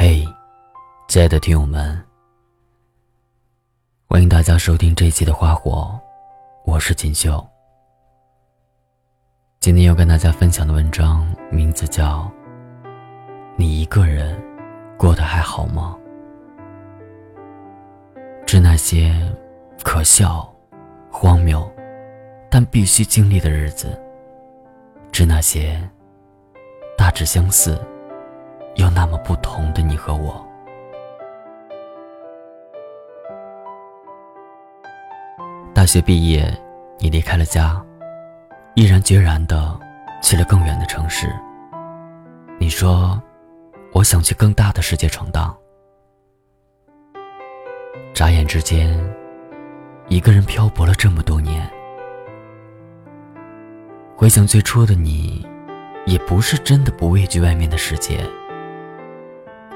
嘿，亲爱的听友们，欢迎大家收听这一期的《花火》，我是锦绣。今天要跟大家分享的文章名字叫《你一个人过得还好吗》？致那些可笑、荒谬，但必须经历的日子；致那些大致相似。又那么不同的你和我。大学毕业，你离开了家，毅然决然的去了更远的城市。你说：“我想去更大的世界闯荡。”眨眼之间，一个人漂泊了这么多年。回想最初的你，也不是真的不畏惧外面的世界。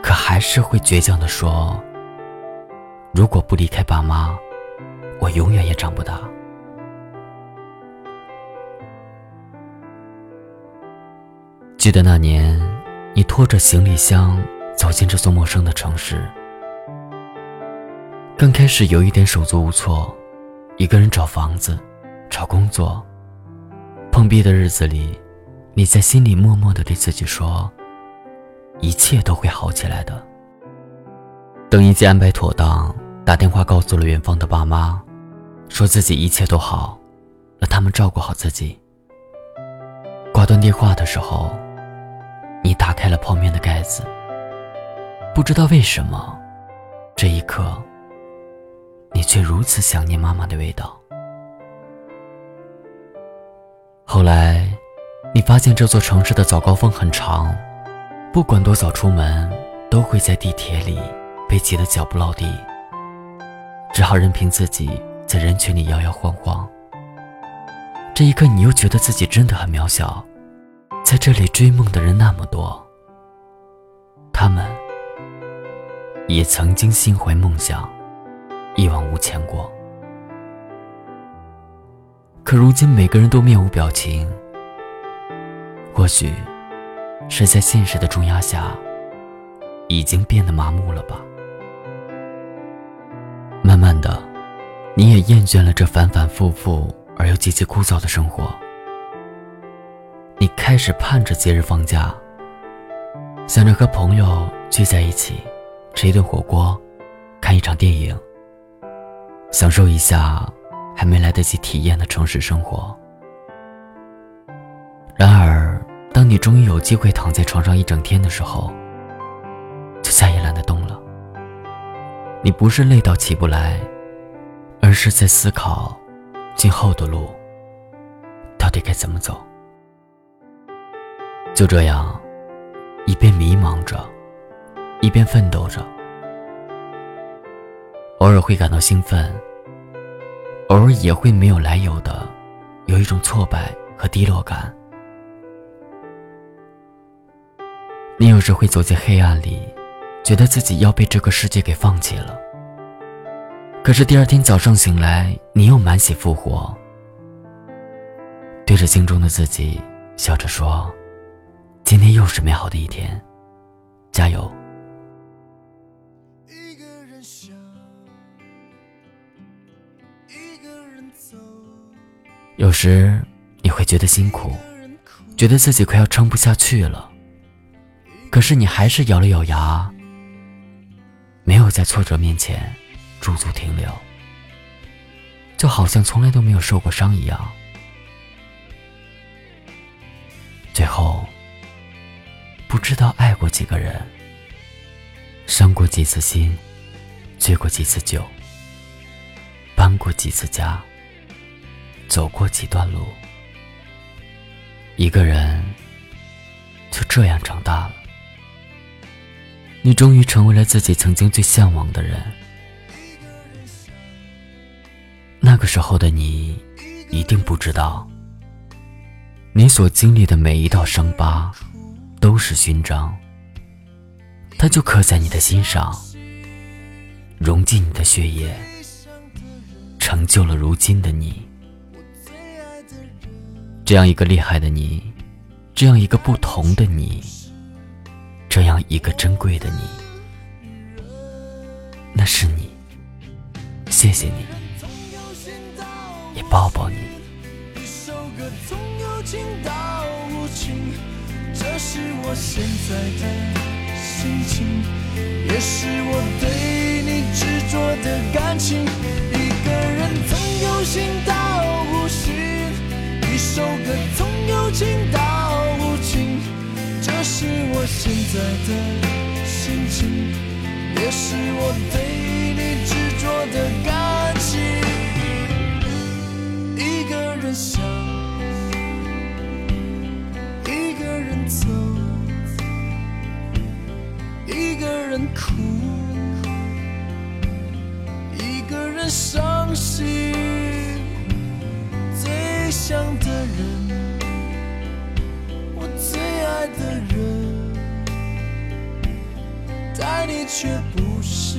可还是会倔强的说：“如果不离开爸妈，我永远也长不大。”记得那年，你拖着行李箱走进这座陌生的城市，刚开始有一点手足无措，一个人找房子、找工作。碰壁的日子里，你在心里默默的对自己说。一切都会好起来的。等一切安排妥当，打电话告诉了远方的爸妈，说自己一切都好，让他们照顾好自己。挂断电话的时候，你打开了泡面的盖子，不知道为什么，这一刻，你却如此想念妈妈的味道。后来，你发现这座城市的早高峰很长。不管多早出门，都会在地铁里被挤得脚不落地，只好任凭自己在人群里摇摇晃晃。这一刻，你又觉得自己真的很渺小，在这里追梦的人那么多，他们也曾经心怀梦想，一往无前过。可如今，每个人都面无表情，或许。是在现实的重压下，已经变得麻木了吧？慢慢的，你也厌倦了这反反复复而又极其枯燥的生活。你开始盼着节日放假，想着和朋友聚在一起，吃一顿火锅，看一场电影，享受一下还没来得及体验的城市生活。然而。当你终于有机会躺在床上一整天的时候，就再也懒得动了。你不是累到起不来，而是在思考今后的路到底该怎么走。就这样，一边迷茫着，一边奋斗着，偶尔会感到兴奋，偶尔也会没有来由的有一种挫败和低落感。你有时会走进黑暗里，觉得自己要被这个世界给放弃了。可是第二天早上醒来，你又满血复活，对着镜中的自己笑着说：“今天又是美好的一天，加油！”有时你会觉得辛苦，觉得自己快要撑不下去了。可是你还是咬了咬牙，没有在挫折面前驻足停留，就好像从来都没有受过伤一样。最后，不知道爱过几个人，伤过几次心，醉过几次酒，搬过几次家，走过几段路，一个人就这样长大了。你终于成为了自己曾经最向往的人。那个时候的你，一定不知道，你所经历的每一道伤疤，都是勋章。它就刻在你的心上，融进你的血液，成就了如今的你。这样一个厉害的你，这样一个不同的你。这样一个珍贵的你。的是你，谢谢你，也抱抱你首歌从有情到无情。这是我现在的心情，也是我对你执着的感情。一个人总有心到无心，一首歌总有情到在的心情，也是我对你执着的感情。一个人想。一个人走，一个人哭，一个人伤心。最想的人，却不是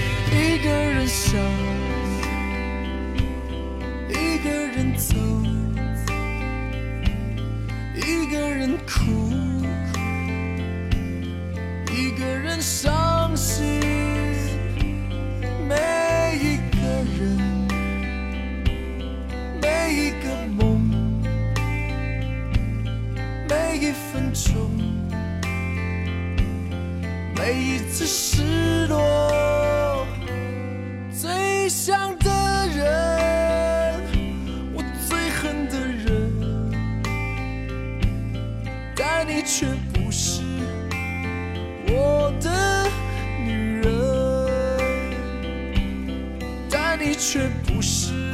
想，一个人走，一个人哭。一个人伤心，每一个人，每一个梦，每一分钟，每一次失落，想的人，我最恨的人，但你却不是。我的女人，但你却不是。